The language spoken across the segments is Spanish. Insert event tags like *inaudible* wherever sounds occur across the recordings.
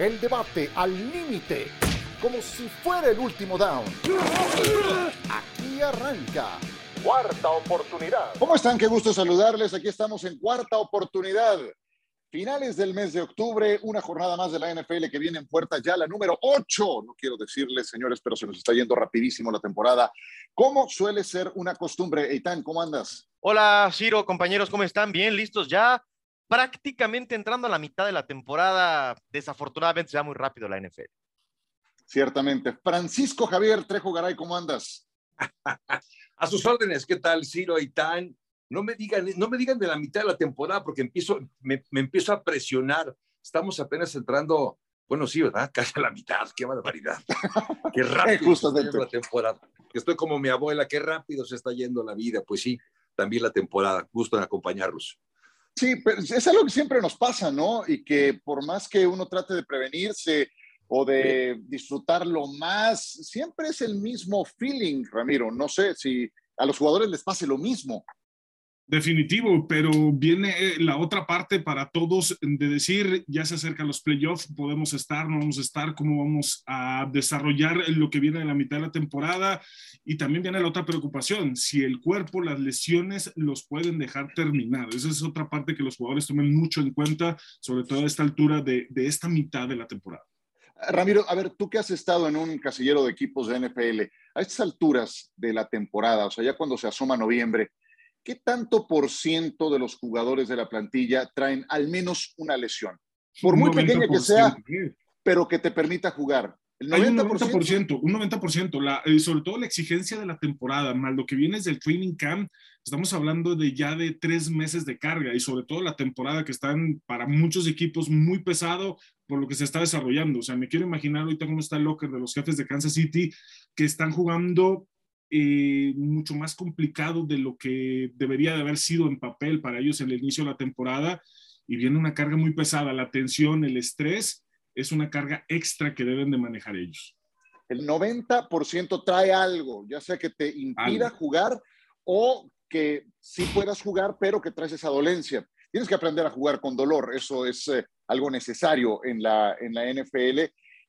El debate al límite, como si fuera el último down. Aquí arranca. Cuarta oportunidad. ¿Cómo están? Qué gusto saludarles. Aquí estamos en cuarta oportunidad. Finales del mes de octubre, una jornada más de la NFL que viene en puerta ya, la número 8. No quiero decirles, señores, pero se nos está yendo rapidísimo la temporada. ¿Cómo suele ser una costumbre? Eitan, ¿cómo andas? Hola, Ciro, compañeros, ¿cómo están? Bien, listos ya. Prácticamente entrando a la mitad de la temporada. Desafortunadamente se va muy rápido la NFL. Ciertamente. Francisco Javier Trejo Garay, ¿cómo andas? a sus órdenes, ¿qué tal, Ciro, Eitan? no me digan, no me digan de la mitad de la temporada porque empiezo, me, empiezo a presionar. Estamos apenas entrando, bueno, sí, ¿verdad? *laughs* Casi a la mitad, qué barbaridad. Qué *laughs* rápido está la temporada. Estoy como mi abuela, qué rápido se está yendo la vida. Pues sí, también la temporada. Gusto en acompañarlos. Sí, pero es algo que siempre nos pasa, ¿no? Y que por más que uno trate de prevenirse o de disfrutarlo más, siempre es el mismo feeling, Ramiro. No sé si a los jugadores les pase lo mismo. Definitivo, pero viene eh, la otra parte para todos de decir, ya se acercan los playoffs, podemos estar, no vamos a estar, cómo vamos a desarrollar lo que viene en la mitad de la temporada. Y también viene la otra preocupación, si el cuerpo, las lesiones los pueden dejar terminar. Esa es otra parte que los jugadores tomen mucho en cuenta, sobre todo a esta altura de, de esta mitad de la temporada. Ramiro, a ver, tú que has estado en un casillero de equipos de NFL, a estas alturas de la temporada, o sea, ya cuando se asoma noviembre, ¿qué tanto por ciento de los jugadores de la plantilla traen al menos una lesión? Por muy pequeña que sea, pero que te permita jugar. El 90%, un 90%, la, eh, sobre todo la exigencia de la temporada, más lo que viene es del training camp, estamos hablando de ya de tres meses de carga y sobre todo la temporada que están para muchos equipos muy pesado por lo que se está desarrollando. O sea, me quiero imaginar ahorita cómo está el locker de los jefes de Kansas City que están jugando eh, mucho más complicado de lo que debería de haber sido en papel para ellos en el inicio de la temporada y viene una carga muy pesada. La tensión, el estrés es una carga extra que deben de manejar ellos. El 90% trae algo, ya sea que te impida jugar o que sí puedas jugar, pero que traes esa dolencia. Tienes que aprender a jugar con dolor, eso es eh, algo necesario en la, en la NFL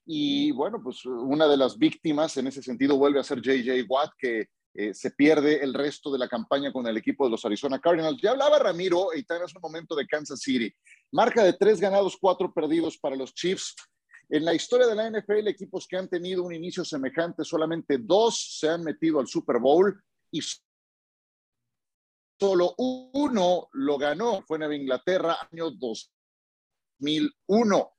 y bueno, pues una de las víctimas en ese sentido vuelve a ser JJ Watt, que eh, se pierde el resto de la campaña con el equipo de los Arizona Cardinals. Ya hablaba Ramiro, y tal es un momento de Kansas City. Marca de tres ganados, cuatro perdidos para los Chiefs. En la historia de la NFL, equipos que han tenido un inicio semejante, solamente dos se han metido al Super Bowl y solo uno lo ganó. Fue en Inglaterra, año 2001.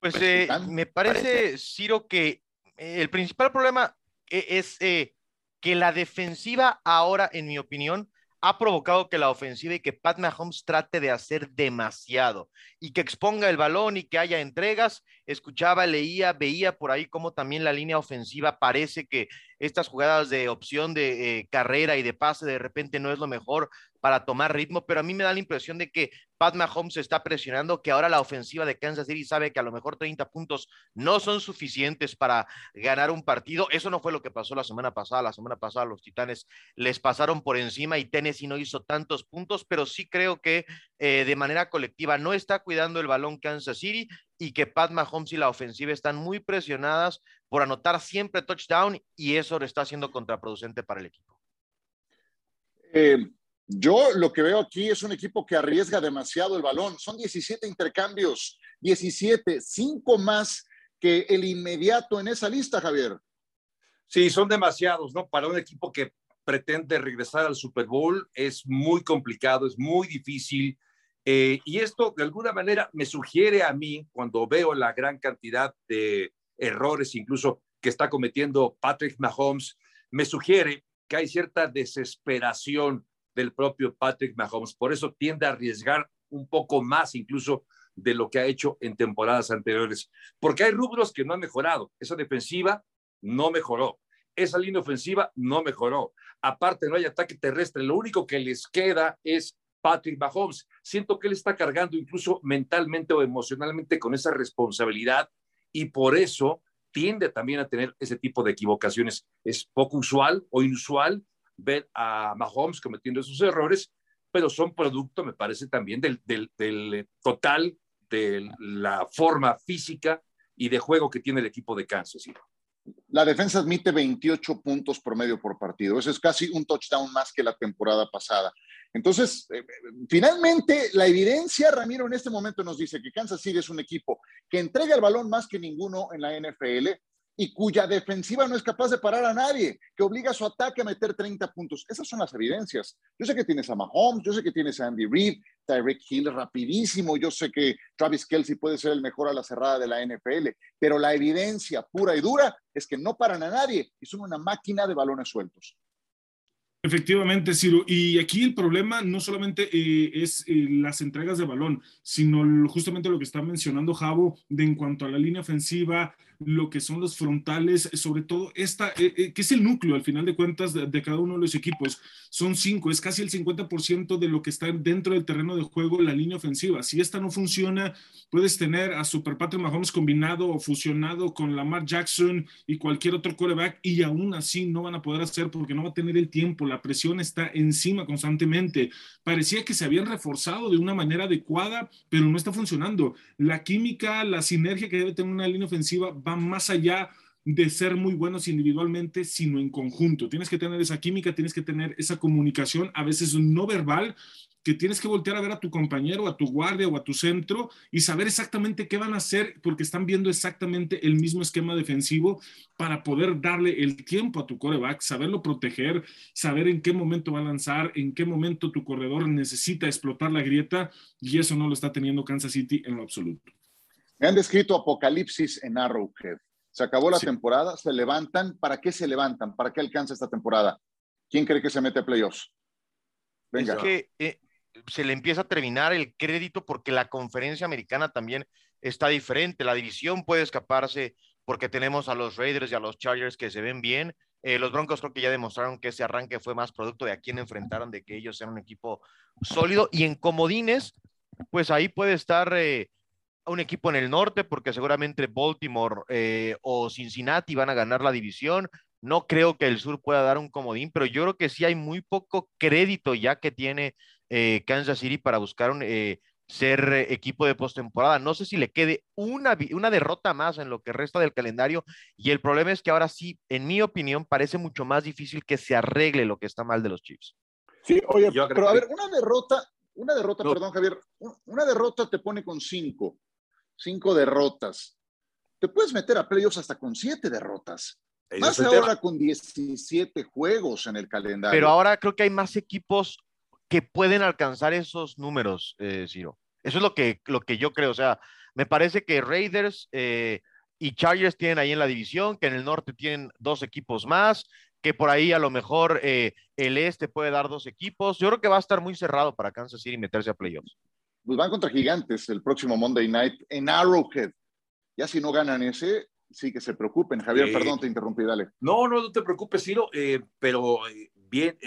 Pues eh, me parece, Ciro, que eh, el principal problema eh, es que la defensiva ahora, en mi opinión, ha provocado que la ofensiva y que Pat Mahomes trate de hacer demasiado y que exponga el balón y que haya entregas. Escuchaba, leía, veía por ahí cómo también la línea ofensiva parece que estas jugadas de opción de carrera y de pase de repente no es lo mejor para tomar ritmo, pero a mí me da la impresión de que Pat Mahomes está presionando, que ahora la ofensiva de Kansas City sabe que a lo mejor 30 puntos no son suficientes para ganar un partido. Eso no fue lo que pasó la semana pasada. La semana pasada los Titanes les pasaron por encima y Tennessee no hizo tantos puntos, pero sí creo que eh, de manera colectiva no está cuidando el balón Kansas City y que Pat Mahomes y la ofensiva están muy presionadas por anotar siempre touchdown y eso lo está haciendo contraproducente para el equipo. Eh, yo lo que veo aquí es un equipo que arriesga demasiado el balón. Son 17 intercambios, 17, 5 más que el inmediato en esa lista, Javier. Sí, son demasiados, ¿no? Para un equipo que pretende regresar al Super Bowl es muy complicado, es muy difícil. Eh, y esto de alguna manera me sugiere a mí, cuando veo la gran cantidad de errores, incluso que está cometiendo Patrick Mahomes, me sugiere que hay cierta desesperación del propio Patrick Mahomes. Por eso tiende a arriesgar un poco más incluso de lo que ha hecho en temporadas anteriores, porque hay rubros que no han mejorado. Esa defensiva no mejoró. Esa línea ofensiva no mejoró. Aparte, no hay ataque terrestre. Lo único que les queda es Patrick Mahomes. Siento que él está cargando incluso mentalmente o emocionalmente con esa responsabilidad y por eso tiende también a tener ese tipo de equivocaciones. Es poco usual o inusual ver a Mahomes cometiendo esos errores, pero son producto, me parece, también del, del, del total de la forma física y de juego que tiene el equipo de Kansas City. La defensa admite 28 puntos promedio por partido. Eso es casi un touchdown más que la temporada pasada. Entonces, eh, finalmente, la evidencia, Ramiro, en este momento nos dice que Kansas City es un equipo que entrega el balón más que ninguno en la NFL, y cuya defensiva no es capaz de parar a nadie, que obliga a su ataque a meter 30 puntos. Esas son las evidencias. Yo sé que tienes a Mahomes, yo sé que tienes a Andy Reid, Tyreek Hill rapidísimo, yo sé que Travis Kelsey puede ser el mejor a la cerrada de la NFL, pero la evidencia pura y dura es que no paran a nadie y son una máquina de balones sueltos. Efectivamente, Ciro. Y aquí el problema no solamente eh, es eh, las entregas de balón, sino justamente lo que está mencionando Javo de en cuanto a la línea ofensiva, lo que son los frontales, sobre todo esta, eh, eh, que es el núcleo al final de cuentas de, cada uno de los equipos. Son cinco, es casi el 50% de lo que está dentro del terreno de juego la línea ofensiva. Si esta no funciona, puedes tener a Super Patrick Mahomes combinado o fusionado con Lamar Jackson y cualquier otro quarterback y aún así no van a poder hacer porque no va a tener el tiempo, la presión está encima constantemente. Parecía que se habían reforzado de una manera adecuada, pero no está funcionando. La química, la sinergia que debe tener una línea ofensiva va más allá de ser muy buenos individualmente, sino en conjunto. Tienes que tener esa química, tienes que tener esa comunicación, a veces no verbal, que tienes que voltear a ver a tu compañero, a tu guardia o a tu centro y saber exactamente qué van a hacer porque están viendo exactamente el mismo esquema defensivo para poder darle el tiempo a tu coreback, saberlo proteger, saber en qué momento va a lanzar, en qué momento tu corredor necesita explotar la grieta y eso no lo está teniendo Kansas City en lo absoluto. Me han descrito apocalipsis en Arrowhead. Se acabó la temporada, se levantan. ¿Para qué se levantan? ¿Para qué alcanza esta temporada? ¿Quién cree que se mete a playoffs? Venga. Es que eh, se le empieza a terminar el crédito porque la conferencia americana también está diferente. La división puede escaparse porque tenemos a los Raiders y a los Chargers que se ven bien. Eh, los Broncos creo que ya demostraron que ese arranque fue más producto de a quién enfrentaron, de que ellos eran un equipo sólido. Y en comodines, pues ahí puede estar eh, un equipo en el norte, porque seguramente Baltimore eh, o Cincinnati van a ganar la división. No creo que el sur pueda dar un comodín, pero yo creo que sí hay muy poco crédito ya que tiene eh, Kansas City para buscar un, eh, ser equipo de postemporada. No sé si le quede una, una derrota más en lo que resta del calendario. Y el problema es que ahora sí, en mi opinión, parece mucho más difícil que se arregle lo que está mal de los Chiefs. Sí, oye, pero a ver, una derrota, una derrota, perdón, Javier, una derrota te pone con cinco cinco derrotas. Te puedes meter a playoffs hasta con siete derrotas. más ahora con 17 juegos en el calendario. Pero ahora creo que hay más equipos que pueden alcanzar esos números, eh, Ciro. Eso es lo que, lo que yo creo. O sea, me parece que Raiders eh, y Chargers tienen ahí en la división, que en el norte tienen dos equipos más, que por ahí a lo mejor eh, el este puede dar dos equipos. Yo creo que va a estar muy cerrado para Kansas City meterse a playoffs pues van contra Gigantes el próximo Monday Night en Arrowhead. Ya si no ganan ese, sí que se preocupen. Javier, perdón, te interrumpí, dale. No, no, no te preocupes, Ciro, eh, pero eh, bien,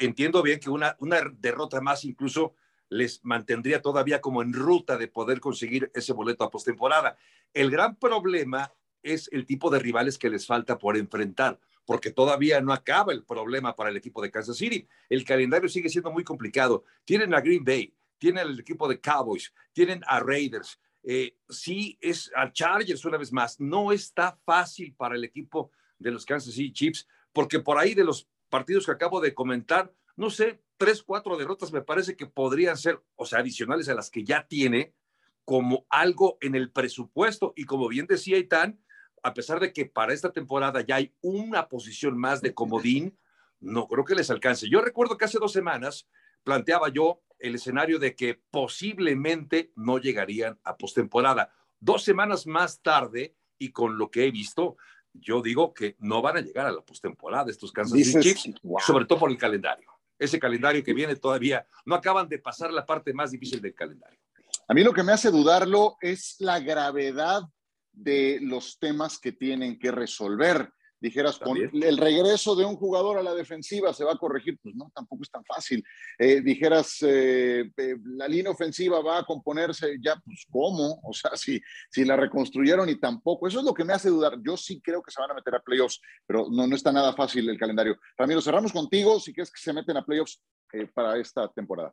entiendo bien que una, una derrota más incluso les mantendría todavía como en ruta de poder conseguir ese boleto a postemporada. El gran problema es el tipo de rivales que les falta por enfrentar, porque todavía no acaba el problema para el equipo de Kansas City. El calendario sigue siendo muy complicado. Tienen a Green Bay, tienen el equipo de Cowboys, tienen a Raiders, eh, sí es a Chargers una vez más. No está fácil para el equipo de los Kansas City Chiefs, porque por ahí de los partidos que acabo de comentar, no sé, tres, cuatro derrotas me parece que podrían ser, o sea, adicionales a las que ya tiene, como algo en el presupuesto. Y como bien decía Itán, a pesar de que para esta temporada ya hay una posición más de comodín, no creo que les alcance. Yo recuerdo que hace dos semanas planteaba yo el escenario de que posiblemente no llegarían a postemporada. Dos semanas más tarde, y con lo que he visto, yo digo que no van a llegar a la postemporada estos Kansas City Chiefs, sobre todo por el calendario. Ese calendario que viene todavía, no acaban de pasar la parte más difícil del calendario. A mí lo que me hace dudarlo es la gravedad de los temas que tienen que resolver dijeras, con el regreso de un jugador a la defensiva se va a corregir, pues no, tampoco es tan fácil. Eh, dijeras, eh, eh, la línea ofensiva va a componerse, ya, pues ¿cómo? O sea, si, si la reconstruyeron y tampoco, eso es lo que me hace dudar. Yo sí creo que se van a meter a playoffs, pero no, no está nada fácil el calendario. Ramiro, cerramos contigo, si quieres que se meten a playoffs para esta temporada.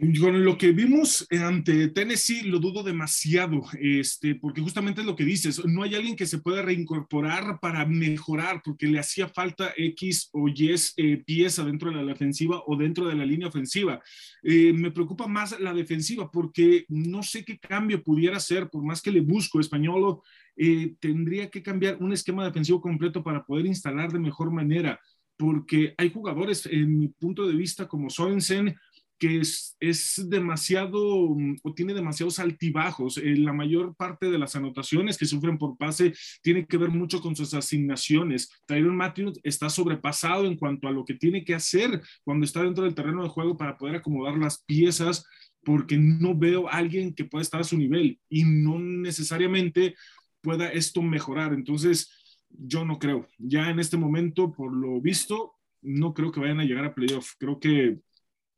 Con lo que vimos ante Tennessee lo dudo demasiado, este, porque justamente es lo que dices, no hay alguien que se pueda reincorporar para mejorar, porque le hacía falta X o Y eh, pieza dentro de la defensiva o dentro de la línea ofensiva. Eh, me preocupa más la defensiva, porque no sé qué cambio pudiera ser, por más que le busco español, eh, tendría que cambiar un esquema defensivo completo para poder instalar de mejor manera, porque hay jugadores, en mi punto de vista, como Sorensen, que es, es, demasiado mm, o tiene demasiados altibajos. Eh, la mayor parte de las anotaciones que sufren por pase tiene que ver mucho con sus asignaciones. Tyron Matthews está sobrepasado en cuanto a lo que tiene que hacer cuando está dentro del terreno de juego para poder acomodar las piezas, porque no veo a alguien que pueda estar a su nivel y no necesariamente pueda esto mejorar. Entonces, yo no creo. Ya en este momento, por lo visto, no creo que vayan a llegar a playoff. Creo que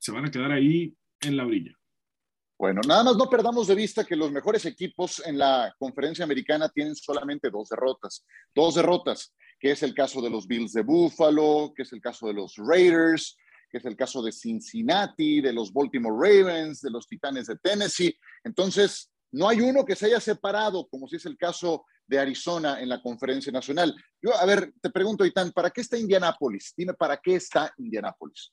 se van a quedar ahí en la orilla. Bueno, nada más no perdamos de vista que los mejores equipos en la conferencia americana tienen solamente dos derrotas. Dos derrotas, que es el caso de los Bills de Buffalo, que es el caso de los Raiders, que es el caso de Cincinnati, de los Baltimore Ravens, de los Titanes de Tennessee. Entonces, no hay uno que se haya separado, como si es el caso de Arizona en la conferencia nacional. Yo, a ver, te pregunto, Itán, ¿para qué está Indianápolis? Dime, ¿para qué está Indianápolis?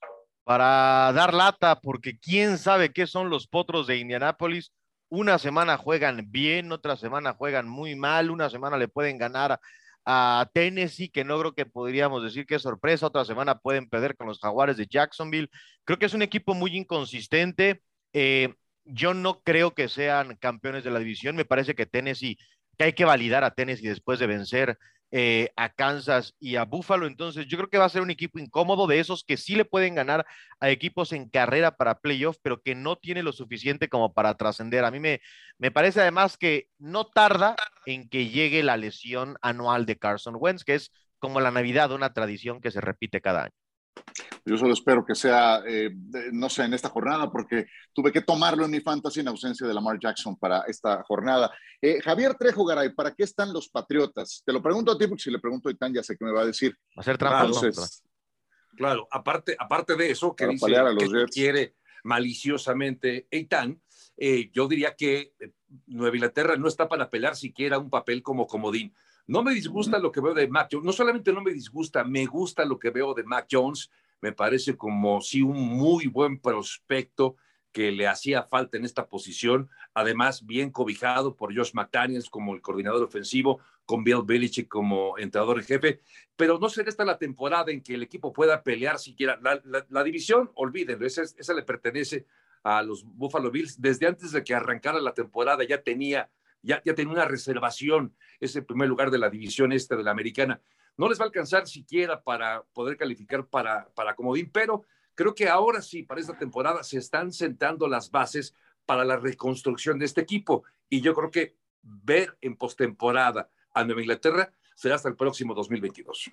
Para dar lata, porque quién sabe qué son los potros de Indianápolis. Una semana juegan bien, otra semana juegan muy mal, una semana le pueden ganar a Tennessee, que no creo que podríamos decir que es sorpresa, otra semana pueden perder con los Jaguares de Jacksonville. Creo que es un equipo muy inconsistente. Eh, yo no creo que sean campeones de la división, me parece que Tennessee, que hay que validar a Tennessee después de vencer eh, a Kansas y a Buffalo. Entonces, yo creo que va a ser un equipo incómodo de esos que sí le pueden ganar a equipos en carrera para playoff, pero que no tiene lo suficiente como para trascender. A mí me, me parece además que no tarda en que llegue la lesión anual de Carson Wentz, que es como la Navidad, una tradición que se repite cada año. Yo solo espero que sea, eh, no sé, en esta jornada, porque tuve que tomarlo en mi fantasy en ausencia de Lamar Jackson para esta jornada. Eh, Javier Trejo Garay, ¿para qué están los Patriotas? Te lo pregunto a ti, porque si le pregunto a Itán ya sé qué me va a decir. Hacer trampa. claro, aparte, aparte de eso, que dice que quiere maliciosamente Eitan, eh, yo diría que Nueva Inglaterra no está para pelear siquiera un papel como comodín. No me disgusta lo que veo de Mac Jones, no solamente no me disgusta, me gusta lo que veo de Mac Jones, me parece como sí un muy buen prospecto que le hacía falta en esta posición, además bien cobijado por Josh McDaniels como el coordinador ofensivo, con Bill Belichick como entrenador en jefe, pero no será esta la temporada en que el equipo pueda pelear siquiera. La, división, olvídenlo, esa, esa le pertenece a los Buffalo Bills. Desde antes de que arrancara la temporada ya tenía ya, ya tenía una reservación ese primer lugar de la división este de la americana. No les va a alcanzar siquiera para poder calificar para, para comodín, pero creo que ahora sí, para esta temporada, se están sentando las bases para la reconstrucción de este equipo. Y yo creo que ver en postemporada a Nueva Inglaterra será hasta el próximo 2022.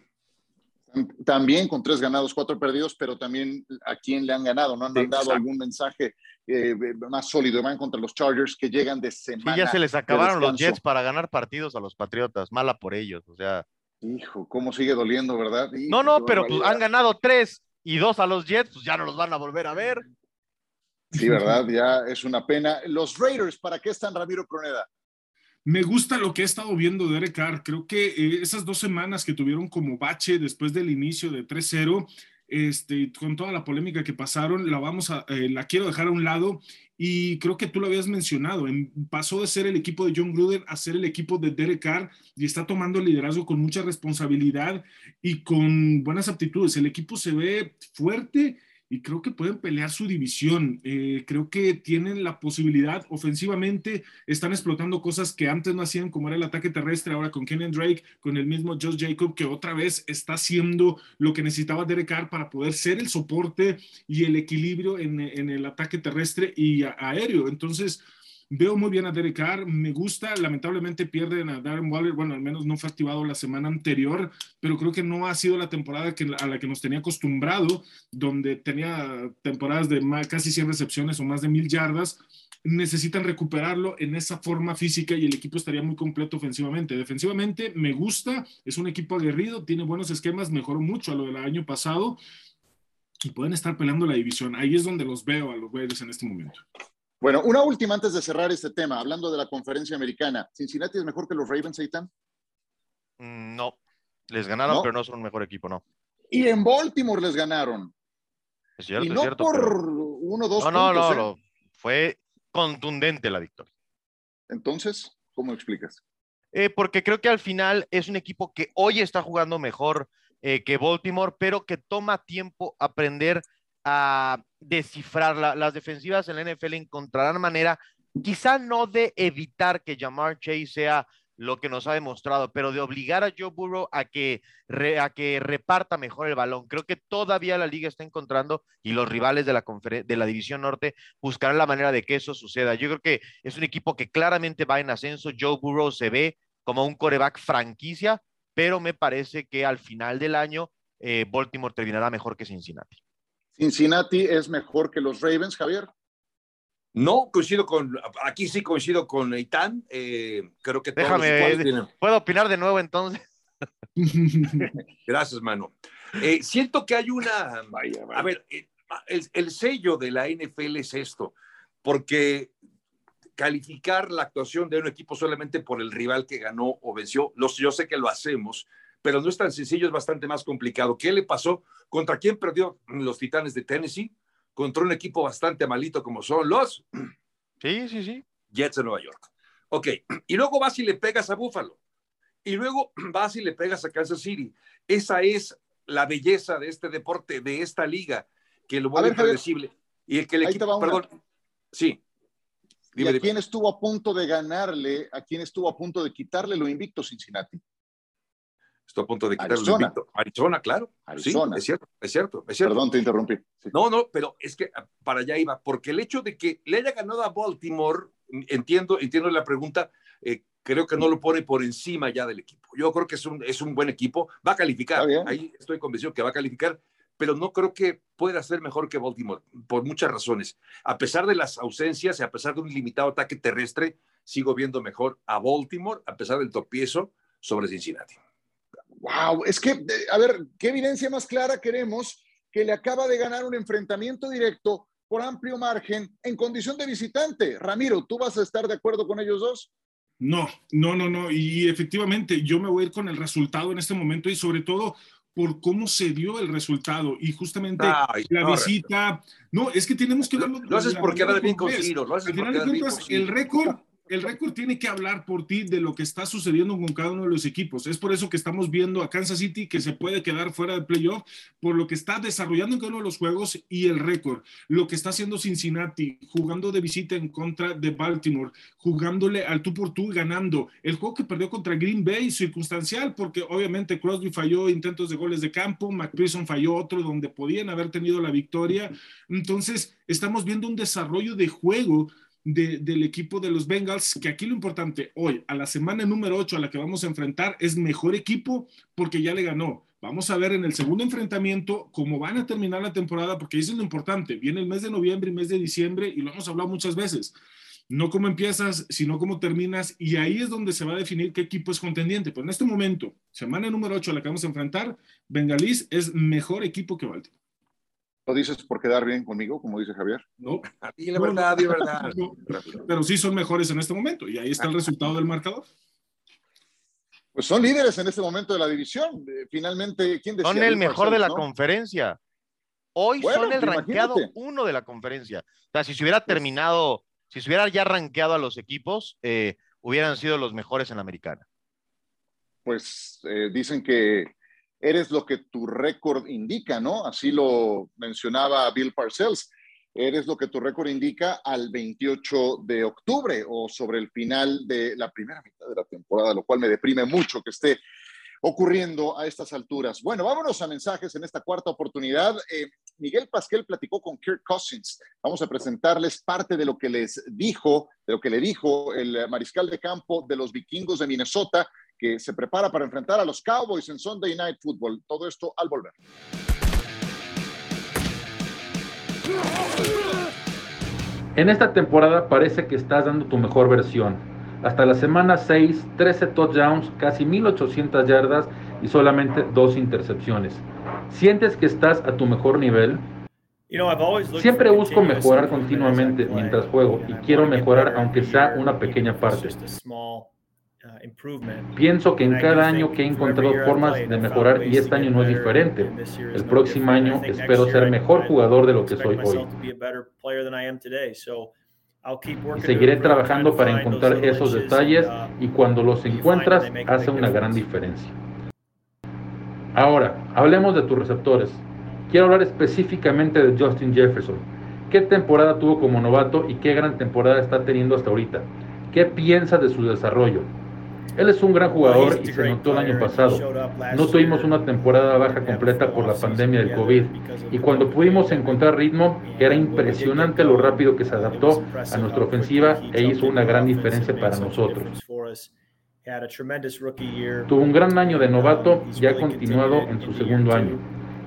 También con tres ganados, cuatro perdidos, pero también a quién le han ganado, ¿no? Han mandado algún mensaje eh, más sólido, van contra los Chargers que llegan de semana. Sí, ya se les acabaron los Jets para ganar partidos a los Patriotas, mala por ellos, o sea. Hijo, cómo sigue doliendo, ¿verdad? no, no, pero pues, han ganado tres y dos a los Jets, pues ya no los van a volver a ver. Sí, ¿verdad? Ya es una pena. Los Raiders, ¿para qué están Ramiro Croneda? Me gusta lo que he estado viendo de Eric Carr. Creo que eh, esas dos semanas que tuvieron como bache después del inicio de 3-0, este, con toda la polémica que pasaron, la vamos a, eh, la quiero dejar a un lado y creo que tú lo habías mencionado, pasó de ser el equipo de John Gruden a ser el equipo de Derek Carr y está tomando el liderazgo con mucha responsabilidad y con buenas aptitudes. El equipo se ve fuerte y creo que pueden pelear su división. Eh, creo que tienen la posibilidad ofensivamente, están explotando cosas que antes no hacían, como era el ataque terrestre, ahora con Kenyon Drake, con el mismo Josh Jacob, que otra vez está haciendo lo que necesitaba Derek Carr para poder ser el soporte y el equilibrio en, el ataque terrestre y aéreo. Entonces, Veo muy bien a Derek Carr, me gusta, lamentablemente pierden a Darren Waller, bueno, al menos no fue activado la semana anterior, pero creo que no ha sido la temporada que, a la que nos tenía acostumbrado, donde tenía temporadas de casi 100 recepciones o más de mil yardas. Necesitan recuperarlo en esa forma física y el equipo estaría muy completo ofensivamente. Defensivamente me gusta, es un equipo aguerrido, tiene buenos esquemas, mejoró mucho a lo del año pasado y pueden estar peleando la división. Ahí es donde los veo a los Raiders en este momento. Bueno, una última antes de cerrar este tema, hablando de la conferencia americana. ¿Cincinnati es mejor que los Ravens, Aitan? Mm, no, les ganaron, pero no son un mejor equipo, no. Y en Baltimore les ganaron. Es cierto, y no es cierto. por uno o dos no, no, puntos, no, ¿eh? fue contundente la victoria. Entonces, ¿cómo explicas? Eh, porque creo que al final es un equipo que hoy está jugando mejor eh, que Baltimore, pero que toma tiempo aprender a descifrar. las defensivas en la NFL encontrarán manera, quizá no de evitar que Jamar Chase sea lo que nos ha demostrado, pero de obligar a Joe Burrow a que, reparta mejor el balón. Creo que todavía la liga está encontrando y los rivales de la, de la División Norte buscarán la manera de que eso suceda. Yo creo que es un equipo que claramente va en ascenso. Joe Burrow se ve como un coreback franquicia, pero me parece que al final del año eh, Baltimore terminará mejor que Cincinnati. ¿Cincinnati es mejor que los Ravens, Javier? No, coincido con, aquí sí coincido con Eitan. Eh, creo que todos Déjame, ¿puedo opinar de nuevo entonces? *laughs* Gracias, mano. Eh, siento que hay una, a ver, eh, el, sello de la NFL es esto, porque calificar la actuación de un equipo solamente por el rival que ganó o venció, los, yo sé que lo hacemos, pero no es tan sencillo, es bastante más complicado. ¿Qué le pasó? ¿Contra quién perdió los Titanes de Tennessee? contra un equipo bastante malito como son los *clears throat* sí, sí, sí. Jets de Nueva York. Ok, *clears throat* y luego vas y le pegas a Buffalo. Y luego *clears throat* vas y le pegas a Kansas City. Esa es la belleza de este deporte, de esta liga, que lo vuelve predecible. Y el que le equipo, perdón, sí. ¿Y a quién estuvo a punto de ganarle, a quién estuvo a punto de quitarle lo invicto Cincinnati? Estoy a punto de quitar Arizona. Arizona, claro. Arizona. Sí, es cierto, es cierto, es cierto. Perdón, te interrumpí. No, no, pero es que ah, para allá iba, porque el hecho de que le haya ganado a Baltimore, entiendo, entiendo la pregunta, eh, creo que no lo pone por encima ya del equipo. Yo creo que es un, es un buen equipo, va a calificar, ahí estoy convencido que va a calificar, pero no creo que pueda ser mejor que Baltimore, por muchas razones. A pesar de las ausencias y a pesar de un limitado ataque terrestre, sigo viendo mejor a Baltimore, a pesar del tropiezo sobre Cincinnati. Wow, es que, a ver, ¿qué evidencia más clara queremos que le acaba de ganar un enfrentamiento directo por amplio margen en condición de visitante? Ramiro, ¿tú vas a estar de acuerdo con ellos dos? No, no, no, no. Y efectivamente, yo me voy a ir con el resultado en este momento y sobre todo por cómo se dio el resultado y justamente la visita. No, es que tenemos que verlo. Lo haces porque era bien con Ciro. Lo haces el récord el récord tiene que hablar por ti de lo que está sucediendo con cada uno de los equipos. Es por eso que estamos viendo a Kansas City que se puede quedar fuera de playoff por lo que está desarrollando en cada uno de los juegos y el récord. Lo que está haciendo Cincinnati, jugando de visita en contra de Baltimore, jugándole al tú por tú ganando. El juego que perdió contra Green Bay, circunstancial, porque obviamente Crosby falló intentos de goles de campo, McPherson falló otro donde podían haber tenido la victoria. Entonces, estamos viendo un desarrollo de juego del equipo de los Bengals, que aquí lo importante hoy, a la semana número 8 a la que vamos a enfrentar, es mejor equipo porque ya le ganó. Vamos a ver en el segundo enfrentamiento cómo van a terminar la temporada, porque eso es lo importante. Viene el mes de noviembre y mes de diciembre y lo hemos hablado muchas veces. No cómo empiezas, sino cómo terminas. Y ahí es donde se va a definir qué equipo es contendiente. Pero en este momento, semana número 8 a la que vamos a enfrentar, Bengalís es mejor equipo que Baltimore. ¿Lo dices por quedar bien conmigo, como dice Javier? No. Y la verdad, de verdad. pero sí son mejores en este momento y ahí está el resultado del marcador. Pues son líderes en este momento de la división. Eh, finalmente, ¿quién decía? Son el mejor de la conferencia. Hoy son el rankeado uno de la conferencia. O sea, si se hubiera terminado, si se hubiera ya rankeado a los equipos, eh, hubieran sido los mejores en la americana. Pues eh, dicen que eres lo que tu récord indica, ¿no? Así lo mencionaba Bill Parcells. Eres lo que tu récord indica al 28 de octubre o sobre el final de la primera mitad de la temporada, lo cual me deprime mucho que esté ocurriendo a estas alturas. Bueno, vámonos a mensajes en esta cuarta oportunidad. Eh, Miguel Pasquel platicó con Kirk Cousins. Vamos a presentarles parte de lo que les dijo, de lo que le dijo el mariscal de campo de los vikingos de Minnesota que se prepara para enfrentar a los Cowboys en Sunday Night Football. Todo esto al volver. En esta temporada parece que estás dando tu mejor versión. Hasta la semana 6, 13 touchdowns, casi 1800 yardas y solamente dos intercepciones. ¿Sientes que estás a tu mejor nivel? Siempre busco mejorar continuamente mientras juego y quiero mejorar aunque sea una pequeña parte. Pienso que en cada año que he encontrado formas de mejorar y este año no es diferente. El próximo año espero ser mejor jugador de lo que soy hoy. Y seguiré trabajando para encontrar esos detalles y cuando los encuentras hace una gran diferencia. Ahora, hablemos de tus receptores. Quiero hablar específicamente de Justin Jefferson. ¿Qué temporada tuvo como novato y qué gran temporada está teniendo hasta ahorita? ¿Qué piensas de su desarrollo? Él es un gran jugador y se notó el año pasado. No tuvimos una temporada baja completa por la pandemia del COVID y cuando pudimos encontrar ritmo era impresionante lo rápido que se adaptó a nuestra ofensiva e hizo una gran diferencia para nosotros. Tuvo un gran año de novato y ha continuado en su segundo año.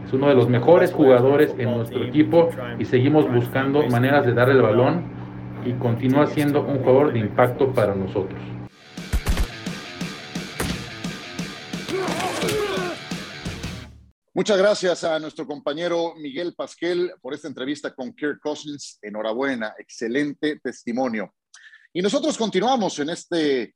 Es uno de los mejores jugadores en nuestro equipo y seguimos buscando maneras de darle el balón y continúa siendo un jugador de impacto para nosotros. Muchas gracias a nuestro compañero Miguel Pasquel por esta entrevista con Kirk Cousins. Enhorabuena, excelente testimonio. Y nosotros continuamos en este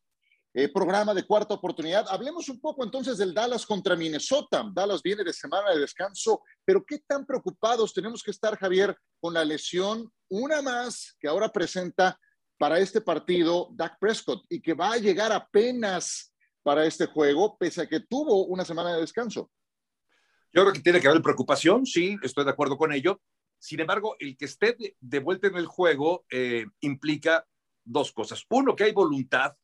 eh, programa de cuarta oportunidad. Hablemos un poco entonces del Dallas contra Minnesota. Dallas viene de semana de descanso, pero ¿qué tan preocupados tenemos que estar, Javier, con la lesión, una más que ahora presenta para este partido Dak Prescott y que va a llegar apenas para este juego, pese a que tuvo una semana de descanso? Yo creo que tiene que haber preocupación, sí, estoy de acuerdo con ello. Sin embargo, el que esté de, vuelta en el juego eh, implica dos cosas. Uno, que hay voluntad,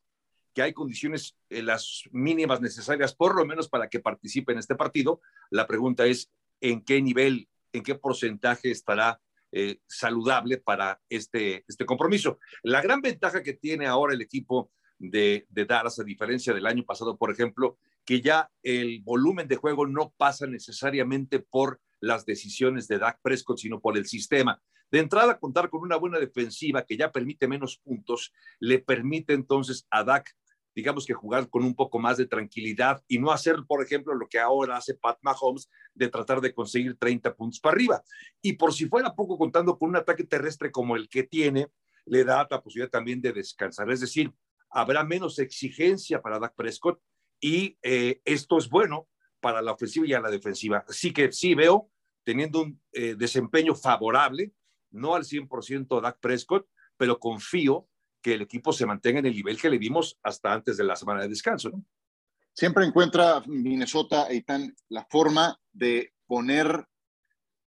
que hay condiciones eh, las mínimas necesarias, por lo menos para que participe en este partido. La pregunta es, ¿en qué nivel, en qué porcentaje estará eh, saludable para este, este compromiso? La gran ventaja que tiene ahora el equipo de, de Dallas, a diferencia del año pasado, por ejemplo, que ya el volumen de juego no pasa necesariamente por las decisiones de Dak Prescott, sino por el sistema. De entrada, contar con una buena defensiva que ya permite menos puntos, le permite entonces a Dak, digamos que jugar con un poco más de tranquilidad y no hacer, por ejemplo, lo que ahora hace Pat Mahomes de tratar de conseguir 30 puntos para arriba. Y por si fuera poco, contando con un ataque terrestre como el que tiene, le da la posibilidad también de descansar. Es decir, habrá menos exigencia para Dak Prescott y eh, esto es bueno para la ofensiva y a la defensiva. Así que sí veo teniendo un eh, desempeño favorable, no al 100% Dak Prescott, pero confío que el equipo se mantenga en el nivel que le dimos hasta antes de la semana de descanso. Siempre encuentra Minnesota, Eitan, la forma de poner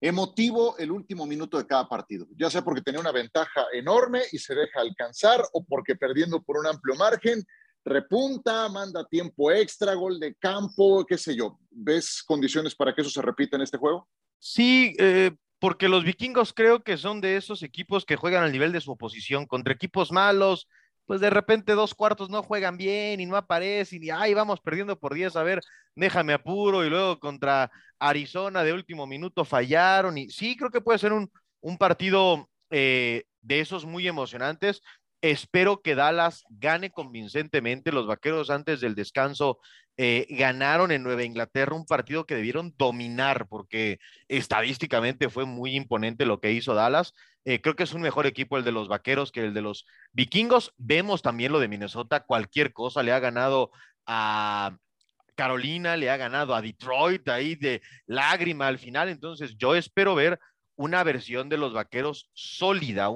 emotivo el último minuto de cada partido, ya sea porque tenía una ventaja enorme y se deja alcanzar o porque perdiendo por un amplio margen repunta, manda tiempo extra, gol de campo, qué sé yo. ¿Ves condiciones para que eso se repita en este juego? Sí, eh, porque los vikingos creo que son de esos equipos que juegan al nivel de su oposición contra equipos malos. Pues de repente dos cuartos no juegan bien y no aparecen y ay, vamos perdiendo por 10, a ver, déjame apuro y luego contra Arizona de último minuto fallaron y sí, creo que puede ser un, un partido eh, de esos muy emocionantes. Espero que Dallas gane convincentemente. Los vaqueros antes del descanso eh, ganaron en Nueva Inglaterra un partido que debieron dominar porque estadísticamente fue muy imponente lo que hizo Dallas. Eh, creo que es un mejor equipo el de los vaqueros que el de los vikingos. Vemos también lo de Minnesota. Cualquier cosa le ha ganado a Carolina, le ha ganado a Detroit ahí de lágrima al final. Entonces yo espero ver una versión de los vaqueros sólida.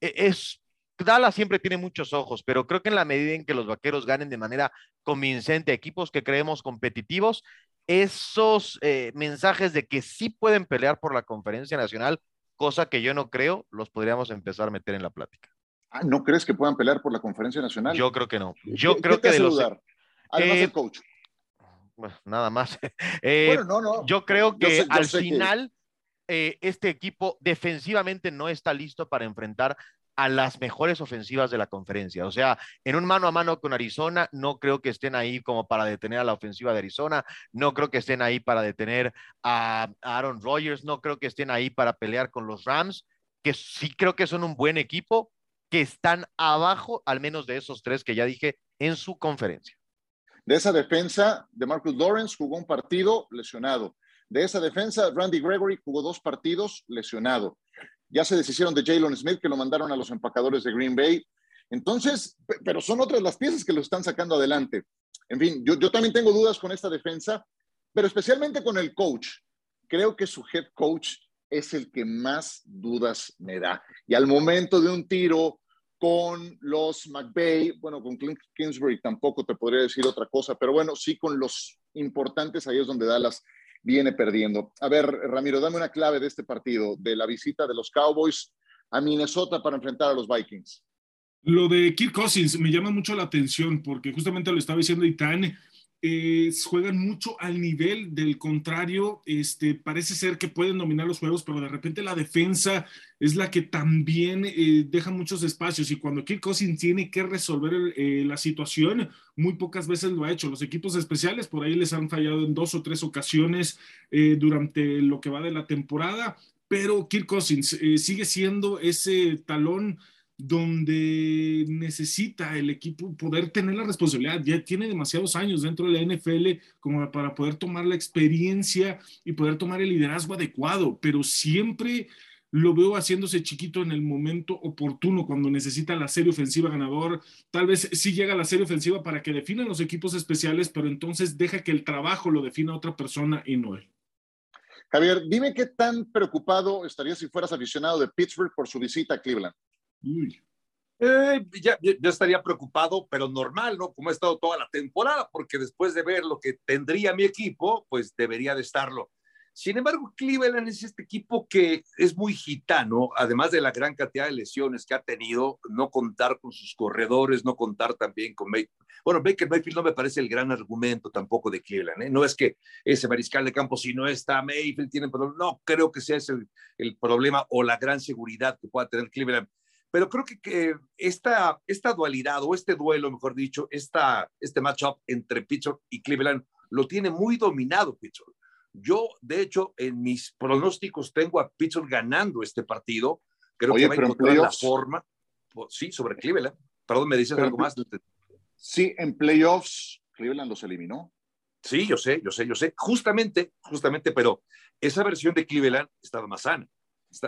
E, es Dallas siempre tiene muchos ojos, pero creo que en la medida en que los vaqueros ganen de manera convincente equipos que creemos competitivos, esos eh, mensajes de que sí pueden pelear por la conferencia nacional, cosa que yo no creo, los podríamos empezar a meter en la plática. Ah, ¿No crees que puedan pelear por la conferencia nacional? Yo creo que no. Yo creo que de los. Además, el coach. Bueno, nada más. *laughs* Eh, bueno, no, no. Yo creo que al final. Eh, este equipo defensivamente no está listo para enfrentar a las mejores ofensivas de la conferencia. O sea, en un mano a mano con Arizona, no creo que estén ahí como para detener a la ofensiva de Arizona, no creo que estén ahí para detener a Aaron Rodgers, no creo que estén ahí para pelear con los Rams, que sí creo que son un buen equipo, que están abajo, al menos de esos tres que ya dije, en su conferencia. De esa defensa, de Marcus Lawrence jugó un partido lesionado. de esa defensa, Randy Gregory jugó dos partidos lesionado. Ya se deshicieron de Jalen Smith, que lo mandaron a los empacadores de Green Bay. Entonces, pero son otras las piezas que lo están sacando adelante. En fin, yo, también tengo dudas con esta defensa, pero especialmente con el coach. Creo que su head coach es el que más dudas me da. Y al momento de un tiro con los McVay, bueno, con Clint Kingsbury tampoco te podría decir otra cosa, pero bueno, sí con los importantes, ahí es donde Dallas viene perdiendo. A ver, Ramiro, dame una clave de este partido, de la visita de los Cowboys a Minnesota para enfrentar a los Vikings. Lo de Kirk Cousins me llama mucho la atención porque justamente lo estaba diciendo Itán, eh, juegan mucho al nivel del contrario. Este, parece ser que pueden dominar los juegos, pero de repente la defensa es la que también eh, deja muchos espacios. Y cuando Kirk Cousins tiene que resolver eh, la situación, muy pocas veces lo ha hecho. Los equipos especiales por ahí les han fallado en dos o tres ocasiones durante lo que va de la temporada. Pero Kirk Cousins sigue siendo ese talón donde necesita el equipo poder tener la responsabilidad. Ya tiene demasiados años dentro de la NFL como para poder tomar la experiencia y poder tomar el liderazgo adecuado, pero siempre lo veo haciéndose chiquito en el momento oportuno, cuando necesita la serie ofensiva ganador. Tal vez sí llega la serie ofensiva para que definan los equipos especiales, pero entonces deja que el trabajo lo defina otra persona y no él. Javier, dime qué tan preocupado estarías si fueras aficionado de Pittsburgh por su visita a Cleveland. Eh, ya, ya, estaría preocupado, pero normal, ¿no? Como ha estado toda la temporada, porque después de ver lo que tendría mi equipo, pues debería de estarlo. Sin embargo, Cleveland es este equipo que es muy gitano, además de la gran cantidad de lesiones que ha tenido, no contar con sus corredores, no contar también con Baker. Bueno, Baker Mayfield no me parece el gran argumento tampoco de Cleveland, ¿eh? no es que ese mariscal de campo, si no está Mayfield, tiene problema, no creo que sea ese el, el problema o la gran seguridad que pueda tener Cleveland pero creo que, esta, esta dualidad o este duelo, mejor dicho, esta, este matchup entre Pittsburgh y Cleveland lo tiene muy dominado Pittsburgh. Yo, de hecho, en mis pronósticos tengo a Pittsburgh ganando este partido. Creo que va a encontrar la forma. Pues, sí, sobre Cleveland. Perdón, ¿me dices algo más? Sí, en playoffs Cleveland los eliminó. Sí, yo sé, yo sé, yo sé. Justamente, justamente, pero esa versión de Cleveland estaba más sana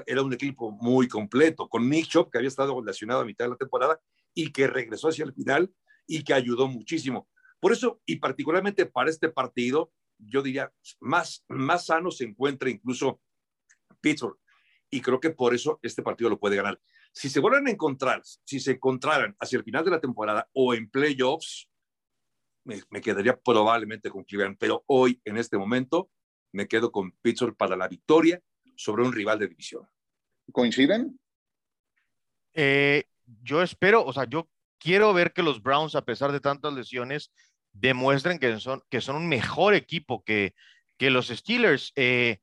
era un equipo muy completo, con Nick Chop, que había estado lesionado a mitad de la temporada y que regresó hacia el final y que ayudó muchísimo. Por eso, y particularmente para este partido, yo diría, más, más sano se encuentra incluso Pittsburgh. Y creo que por eso este partido lo puede ganar. Si se vuelven a encontrar, si se encontraran hacia el final de la temporada o en playoffs, me, me quedaría probablemente con Cleveland. Pero hoy, en este momento, me quedo con Pittsburgh para la victoria sobre un rival de división. ¿Coinciden? Eh, yo espero, o sea, yo quiero ver que los Browns, a pesar de tantas lesiones, demuestren que son, que son un mejor equipo que, que los Steelers. Eh,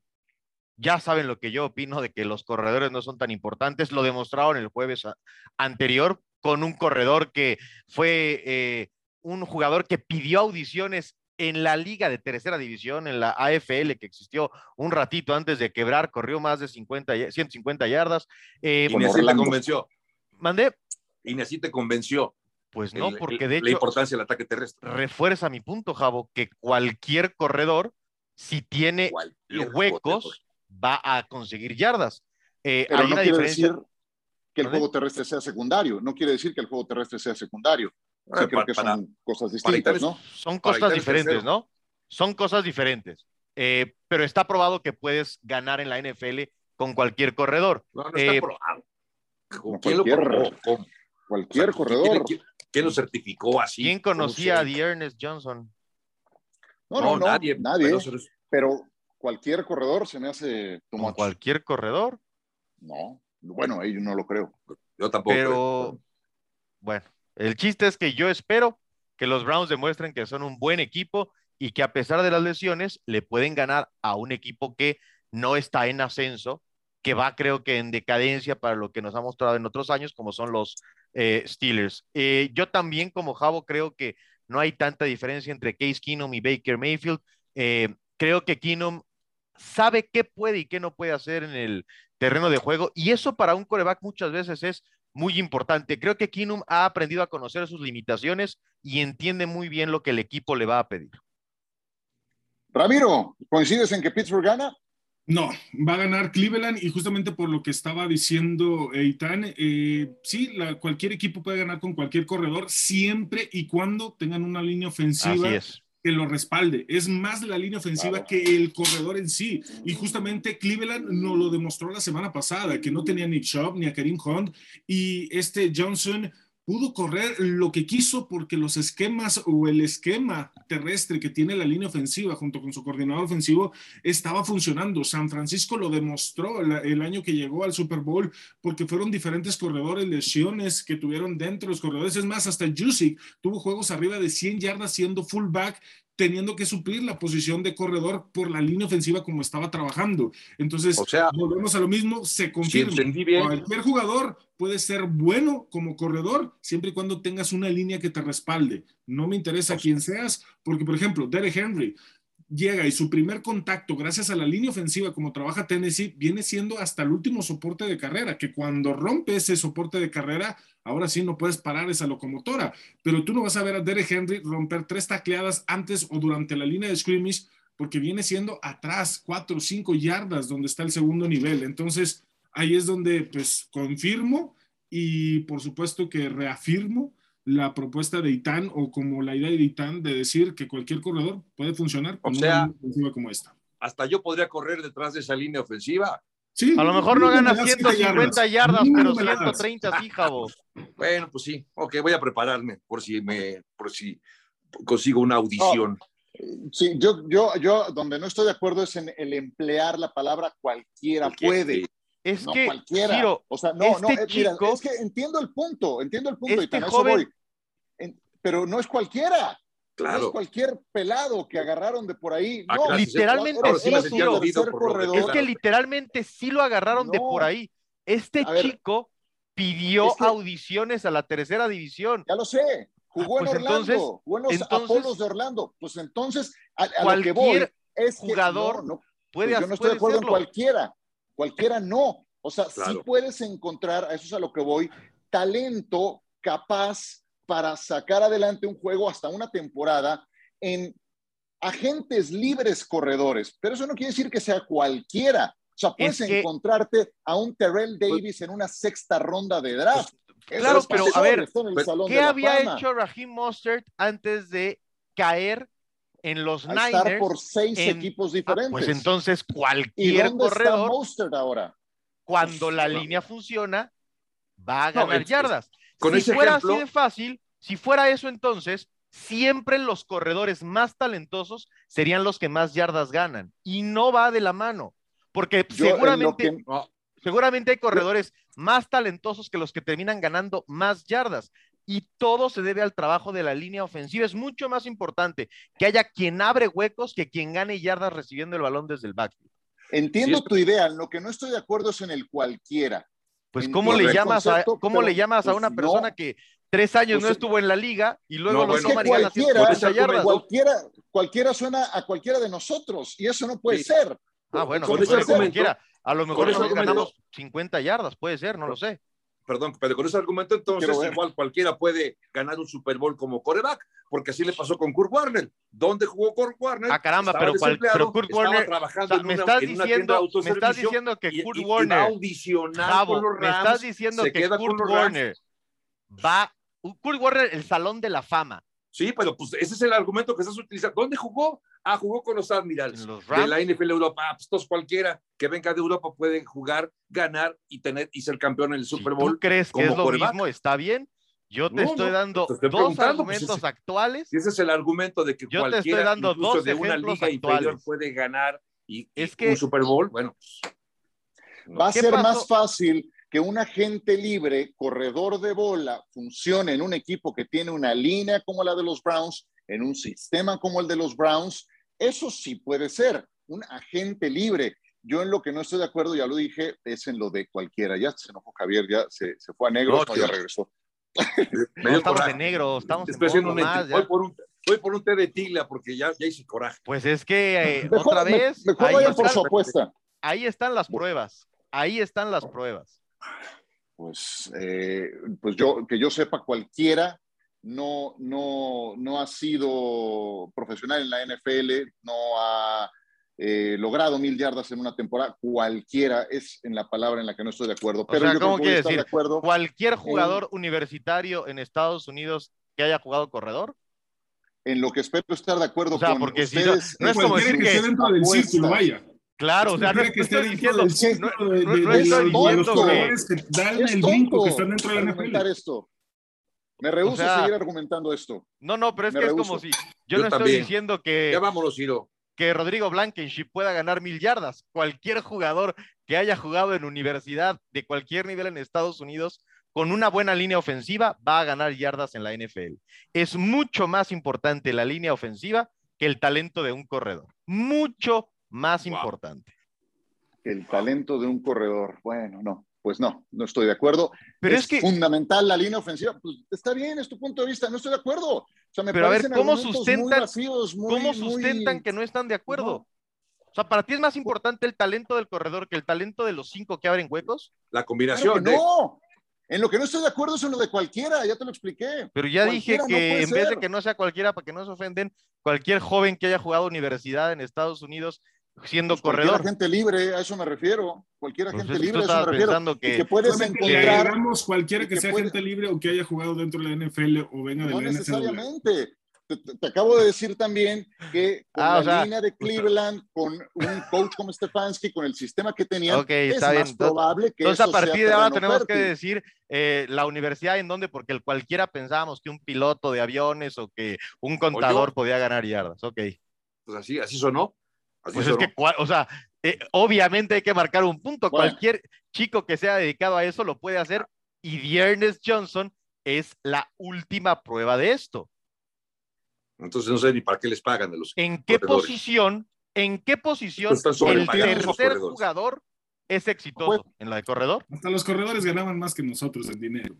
ya saben lo que yo opino de que los corredores no son tan importantes. Lo demostraron el jueves anterior con un corredor que fue eh, un jugador que pidió audiciones en la liga de tercera división, en la AFL que existió un ratito antes de quebrar, corrió más de 50, 150 yardas. Eh, y así te convenció. ¿Mandé? Y así te convenció. Pues no, porque de hecho. La importancia del ataque terrestre. Refuerza mi punto, Javo, que cualquier corredor, si tiene huecos, va a conseguir yardas. Eh, hay no una quiere decir que el juego terrestre sea secundario. No quiere decir que el juego terrestre sea secundario creo que son cosas distintas, ¿no? Son cosas diferentes, ¿no? Son cosas diferentes. Eh, pero está probado que puedes ganar en la NFL con cualquier corredor. No, no está eh, probado. ¿Quién cualquier, lo probó? Cualquier corredor. ¿quién, lo certificó así? ¿Quién conocía a The Ernest Johnson? No, no, no, nadie. nadie pero, cualquier corredor se me hace como ¿Cualquier corredor? No, bueno, ahí no lo creo. Yo tampoco. Pero, bueno, el chiste es que yo espero que los Browns demuestren que son un buen equipo y que a pesar de las lesiones le pueden ganar a un equipo que no está en ascenso, que va creo que en decadencia para lo que nos ha mostrado en otros años, como son los eh, Steelers. Eh, yo también como Javo creo que no hay tanta diferencia entre Case Keenum y Baker Mayfield. Eh, creo que Keenum sabe qué puede y qué no puede hacer en el terreno de juego y eso para un coreback muchas veces es muy importante. Creo que Kinum ha aprendido a conocer sus limitaciones y entiende muy bien lo que el equipo le va a pedir. Ramiro, ¿coincides en que Pittsburgh gana? No, va a ganar Cleveland y justamente por lo que estaba diciendo Eitan, eh, sí, cualquier equipo puede ganar con cualquier corredor siempre y cuando tengan una línea ofensiva que lo respalde. Es más la línea ofensiva que el corredor en sí. Y justamente Cleveland nos lo demostró la semana pasada, que no tenía ni Chubb ni a Karim Hunt y este Johnson pudo correr lo que quiso porque los esquemas o el esquema terrestre que tiene la línea ofensiva junto con su coordinador ofensivo estaba funcionando. San Francisco lo demostró el, año que llegó al Super Bowl porque fueron diferentes corredores, lesiones que tuvieron dentro de los corredores. Es más, hasta Jusic tuvo juegos arriba de 100 yardas siendo fullback teniendo que suplir la posición de corredor por la línea ofensiva como estaba trabajando. Entonces, volvemos a lo mismo, se confirma. Cualquier jugador puede ser bueno como corredor siempre y cuando tengas una línea que te respalde. No me interesa quién seas, porque, por ejemplo, Derek Henry llega y su primer contacto, gracias a la línea ofensiva como trabaja Tennessee, viene siendo hasta el último soporte de carrera, que cuando rompe ese soporte de carrera, ahora sí no puedes parar esa locomotora, pero tú no vas a ver a Derek Henry romper tres tacleadas antes o durante la línea de scrimmage, porque viene siendo atrás, cuatro o cinco yardas donde está el segundo nivel. Entonces, ahí es donde pues confirmo y por supuesto que reafirmo la propuesta de Itán o como la idea de Itán de decir que cualquier corredor puede funcionar con una línea ofensiva como esta. Hasta yo podría correr detrás de esa línea ofensiva. Sí, a lo mejor no gana 150 yardas, pero 130 sí, Javo. Bueno, pues sí. Ok, voy a prepararme por si me, por si consigo una audición. Sí, yo, yo, yo, donde no estoy de acuerdo es en el emplear la palabra cualquiera puede. Es que, cualquiera. o sea, no, no, este eh, es que entiendo el punto, entiendo el punto, este y joven, voy. pero no es cualquiera. Claro. No es cualquier pelado que agarraron de por ahí. Ah, no, literalmente sí, Es que literalmente sí lo agarraron de por ahí. Este chico pidió audiciones a la tercera división. Ya lo sé. Jugó en pues Orlando, entonces, jugó en los Apolos de Orlando. Pues entonces, a, a lo que voy es jugador no, puede, pues yo no estoy de acuerdo en cualquiera cualquiera no. O sea, sí puedes encontrar, a eso es a lo que voy, talento capaz para sacar adelante un juego hasta una temporada en agentes libres corredores, pero eso no quiere decir que sea cualquiera. O sea, puedes encontrarte a un Terrell pues Davis en una sexta ronda de draft. Pues, claro, pero a ver, ¿qué había hecho Raheem Mostert antes de caer en los Niners. Estar por seis equipos diferentes. pues entonces cualquier ¿Y corredor. ahora? Cuando la línea funciona, va a ganar yardas. si fuera así de fácil, si fuera eso entonces, siempre los corredores más talentosos serían los que más yardas ganan. Y no va de la mano. Porque seguramente, seguramente hay corredores más talentosos que los que terminan ganando más yardas y todo se debe al trabajo de la línea ofensiva. Es mucho más importante que haya quien abre huecos que quien gane yardas recibiendo el balón desde el backfield. Entiendo tu idea, lo que no estoy de acuerdo es en el cualquiera. Pues ¿cómo le llamas a cómo le llamas a pues, una persona que tres años no pues, estuvo en la liga y luego lo toma cualquiera, cualquiera, cualquiera suena a cualquiera de nosotros y eso no puede ser. Ah, bueno, cualquiera. A lo mejor nosotros ganamos 50 yardas, puede ser, no lo sé perdón, pero con ese argumento entonces igual cualquiera puede ganar un Super Bowl como coreback, porque así le pasó con Kurt Warner. ¿Dónde jugó Kurt Warner? Ah, caramba, pero, pero, Kurt Warner trabajando en, me estás diciendo, me estás diciendo que Kurt Warner me estás diciendo que Kurt Warner va Kurt Warner el salón de la fama. Sí, pero pues ese es el argumento que estás utilizando. ¿Dónde jugó? Ah, jugó con los Admirals de la NFL Europa. Ah, pues cualquiera que venga de Europa puede jugar, ganar y tener y ser campeón en el Super Bowl. ¿Tú crees que es lo mismo? ¿Está bien? Yo te estoy dando dos pues, argumentos actuales. ese es el argumento de que Yo cualquiera, te estoy dando dos de una liga inferior puede ganar y, es que, un Super Bowl, bueno. Va a ser más fácil que un agente libre, corredor de bola, funcione en un equipo que tiene una línea como la de los Browns, en un sistema como el de los Browns, eso sí puede ser un agente libre. Yo en lo que no estoy de acuerdo, ya lo dije, es en lo de cualquiera. Ya se enojó Javier, ya se, fue a negro, ya regresó. no estamos en negro, estamos en más, voy, por un, voy por un té de tila porque ya, ya hice coraje. Pues es que eh, *laughs* otra vez. mejor ahí, por su apuesta. ahí están las pruebas. Ahí están las pruebas. Pues, eh, pues yo, que yo sepa, cualquiera no, no, no ha sido profesional en la NFL, no ha eh, logrado mil yardas en una temporada, cualquiera es en la palabra en la que no estoy de acuerdo. Pero o ¿cómo quiere decir? cualquier jugador universitario en Estados Unidos que haya jugado corredor. En lo que espero estar de acuerdo o sea, con porque ustedes. no, es como decir que, esté dentro del círculo, vaya. Claro, o sea, no, que estoy diciendo, no, no, estoy diciendo que, dan el brinco que están dentro de la NFL. Esto. Me rehúso a seguir argumentando esto. No, no, pero es que es como si yo, no estoy diciendo que. Ya vámonos, Ciro. Que Rodrigo Blankenship pueda ganar mil yardas. Cualquier jugador que haya jugado en universidad de cualquier nivel en Estados Unidos con una buena línea ofensiva va a ganar yardas en la NFL. Es mucho más importante la línea ofensiva que el talento de un corredor. Mucho más importante. El talento de un corredor. Bueno, no pues no, no estoy de acuerdo. Pero es, que fundamental la línea ofensiva. Pues está bien, es tu punto de vista, no estoy de acuerdo. O sea, me pero a ver, ¿cómo sustentan, ¿cómo sustentan que no están de acuerdo? O sea, ¿para ti es más importante el talento del corredor que el talento de los cinco que abren huecos? La combinación. no, en lo que no estoy de acuerdo es en lo de cualquiera, ya te lo expliqué. Pero ya dije que en vez de que no sea cualquiera, para que no se ofenden, cualquier joven que haya jugado universidad en Estados Unidos siendo pues corredor. Cualquier gente libre, a eso me refiero. Cualquier pues gente libre, a eso me refiero. Que, que puedes encontrar. cualquiera que, sea gente libre o que haya jugado dentro de la NFL o venga de no la NFL. necesariamente. Te, acabo de decir también que con ah, la línea de Cleveland, con un coach como Stefanski, con el sistema que tenían, es más probable que Entonces, a partir de ahora tenemos que decir eh, la universidad en donde, porque el cualquiera pensábamos que un piloto de aviones o que un contador podía ganar yardas. Ok. Pues así, así sonó pues es que, o sea, eh, obviamente hay que marcar un punto. Cualquier chico que sea dedicado a eso lo puede hacer y Dearness Johnson es la última prueba de esto. Entonces no sé ni para qué les pagan de los. ¿En qué posición, en qué posición el tercer jugador es exitoso? ¿En la de corredor? Hasta los corredores ganaban más que nosotros en dinero.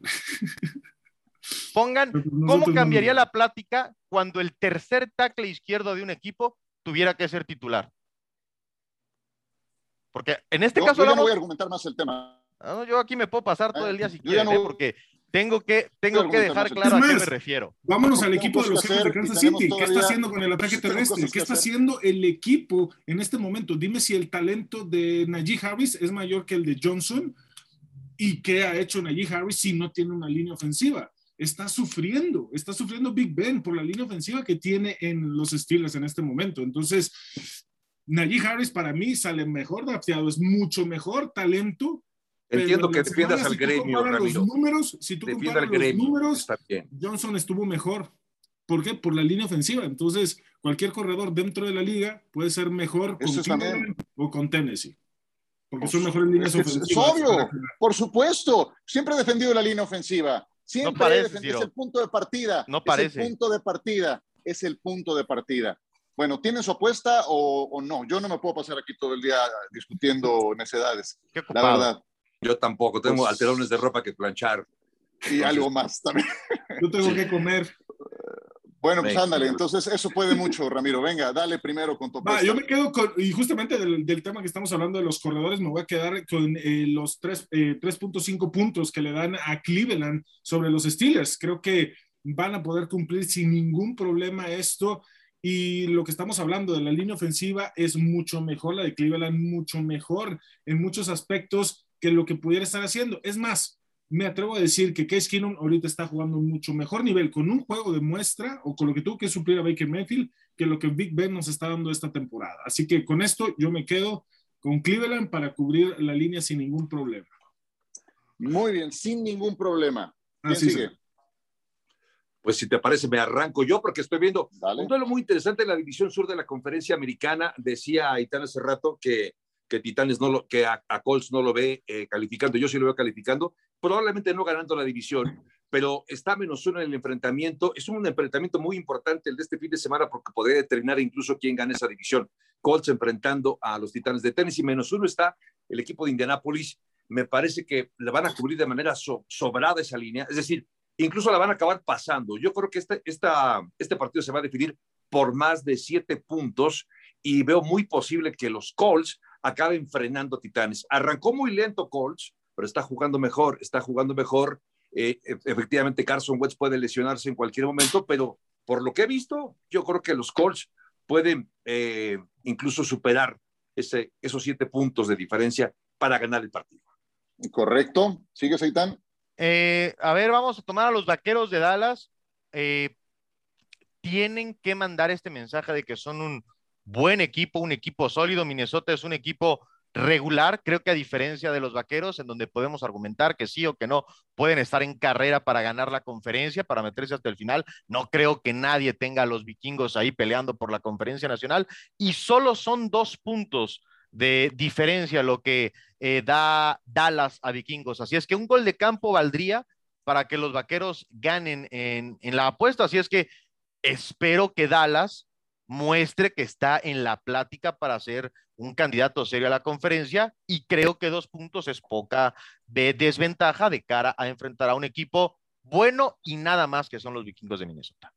Pongan, ¿cómo cambiaría la plática cuando el tercer tackle izquierdo de un equipo tuviera que ser titular. Porque en este caso. Yo no voy a argumentar más el tema. Ah, yo aquí me puedo pasar todo el día si quieren, ¿eh? porque tengo que, tengo que dejar claro a qué me refiero. Vámonos al equipo de los jefes de Kansas City. ¿Qué está haciendo con el ataque terrestre? ¿Qué está haciendo el equipo en este momento? Dime si el talento de Najee Harris es mayor que el de Johnson y qué ha hecho Najee Harris si no tiene una línea ofensiva está sufriendo, está sufriendo Big Ben por la línea ofensiva que tiene en los Steelers en este momento. Entonces, Najee Harris para mí sale mejor drafteado, es mucho mejor talento. Entiendo que defiendas al gremio, Los números, si tú comparas los números, Johnson estuvo mejor. ¿Por qué? Por la línea ofensiva. Entonces, cualquier corredor dentro de la liga puede ser mejor con o con Tennessee. Porque son mejores líneas ofensivas. Es obvio, por supuesto. Siempre he defendido la línea ofensiva. Siempre es el punto de partida. No parece. Es el punto de partida. Es el punto de partida. Bueno, ¿tienes su apuesta o, no? Yo no me puedo pasar aquí todo el día discutiendo necedades. la verdad. Yo tampoco. Tengo pues alterones de ropa que planchar. Y algo más también. Yo tengo que comer. Bueno, pues ándale, entonces eso puede mucho, Ramiro. Venga, dale primero con tu Va, Yo me quedo con, y justamente del, tema que estamos hablando de los corredores, me voy a quedar con eh, los 3.5 eh, puntos que le dan a Cleveland sobre los Steelers. Creo que van a poder cumplir sin ningún problema esto. Y lo que estamos hablando de la línea ofensiva es mucho mejor, la de Cleveland, mucho mejor en muchos aspectos que lo que pudiera estar haciendo. Es más, me atrevo a decir que Case Keenum ahorita está jugando un mucho mejor nivel con un juego de muestra o con lo que tuvo que suplir a Baker Mayfield que lo que Big Ben nos está dando esta temporada. Así que con esto yo me quedo con Cleveland para cubrir la línea sin ningún problema. Muy bien, sin ningún problema. Así sigue? Pues si te parece, me arranco yo porque estoy viendo un duelo muy interesante en la división sur de la conferencia americana. Decía Aitán hace rato que que Titanes no lo, que a, Colts no lo ve eh, calificando, yo sí lo veo calificando, probablemente no ganando la división, pero está menos uno en el enfrentamiento. Es un enfrentamiento muy importante el de este fin de semana porque podría determinar incluso quién gana esa división. Colts enfrentando a los Titanes de Tennessee, menos uno está el equipo de Indianápolis. Me parece que le van a cubrir de manera sobrada esa línea, es decir, incluso la van a acabar pasando. Yo creo que este, esta, este partido se va a definir por más de siete puntos y veo muy posible que los Colts acaben frenando Titanes. Arrancó muy lento Colts, pero está jugando mejor, está jugando mejor Eh, e, efectivamente, Carson Wentz puede lesionarse en cualquier momento, pero por lo que he visto, yo creo que los Colts pueden eh, incluso superar ese, esos siete puntos de diferencia para ganar el partido. Correcto. ¿Sigue, Seitan? Eh, a ver, vamos a tomar a los vaqueros de Dallas. tienen que mandar este mensaje de que son un buen equipo, un equipo sólido. Minnesota es un equipo regular, creo que a diferencia de los vaqueros, en donde podemos argumentar que sí o que no pueden estar en carrera para ganar la conferencia, para meterse hasta el final, no creo que nadie tenga a los vikingos ahí peleando por la conferencia nacional y solo son dos puntos de diferencia lo que eh, da Dallas a vikingos. Así es que un gol de campo valdría para que los vaqueros ganen en, en la apuesta. Así es que espero que Dallas muestre que está en la plática para ser un candidato serio a la conferencia y creo que dos puntos es poca de desventaja de cara a enfrentar a un equipo bueno y nada más que son los vikingos de Minnesota.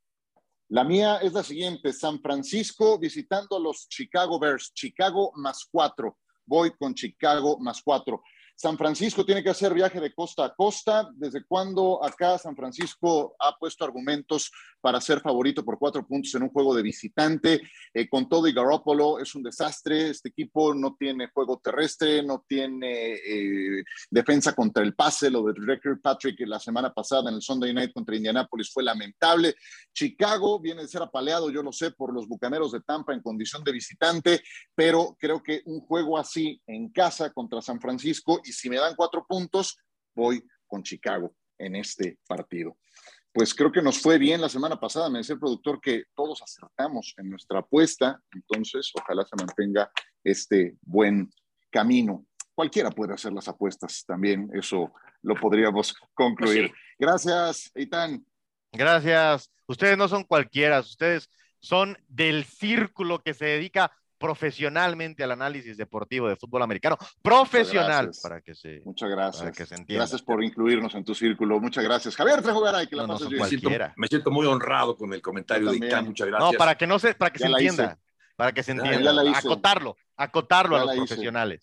La mía es la siguiente, San Francisco visitando a los Chicago Bears, Chicago más cuatro. Voy con Chicago más cuatro. San Francisco tiene que hacer viaje de costa a costa. ¿Desde cuándo acá San Francisco ha puesto argumentos para ser favorito por cuatro puntos en un juego de visitante? Eh, con todo y Garoppolo es un desastre. Este equipo no tiene juego terrestre, no tiene eh, defensa contra el pase. Lo de Ricker Patrick la semana pasada en el Sunday Night contra Indianapolis fue lamentable. Chicago viene de ser apaleado, yo lo sé, por los Bucaneros de Tampa en condición de visitante, pero creo que un juego así en casa contra San Francisco y si me dan cuatro puntos, voy con Chicago en este partido. Pues creo que nos fue bien la semana pasada, me decía el productor que todos acertamos en nuestra apuesta, entonces ojalá se mantenga este buen camino. Cualquiera puede hacer las apuestas también, eso lo podríamos concluir. Gracias, Eitan. Gracias. Ustedes no son cualquiera, ustedes son del círculo que se dedica profesionalmente al análisis deportivo de fútbol americano, profesional, para que se Muchas gracias. que se entienda. Gracias por incluirnos en tu círculo. Muchas gracias. Javier Trejo que la no, me, siento, me, siento, muy honrado con el comentario de Icán. Muchas gracias. No, para que no se, para que se entienda. Para que se entienda. acotarlo, acotarlo a los profesionales.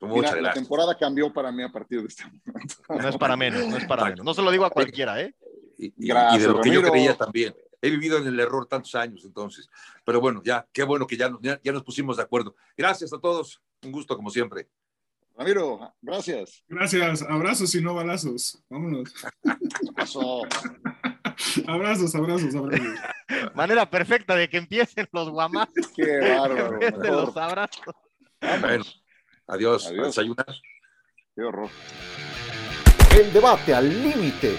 Mira, la temporada cambió para mí a partir de este momento. No es para menos, no es para menos. No se lo digo a cualquiera, ¿eh? Y, y, y de lo que yo creía también he vivido en el error tantos años, entonces. Pero bueno, ya, qué bueno que ya, ya, nos pusimos de acuerdo. Gracias a todos. Un gusto, como siempre. Ramiro, gracias. Gracias. Abrazos y no balazos. Vámonos. *laughs* abrazos, abrazos, abrazos. Manera perfecta de que empiecen los guamás. Qué bárbaro. De los abrazos. Bueno, adiós. adiós. desayunar. Qué horror. El debate al límite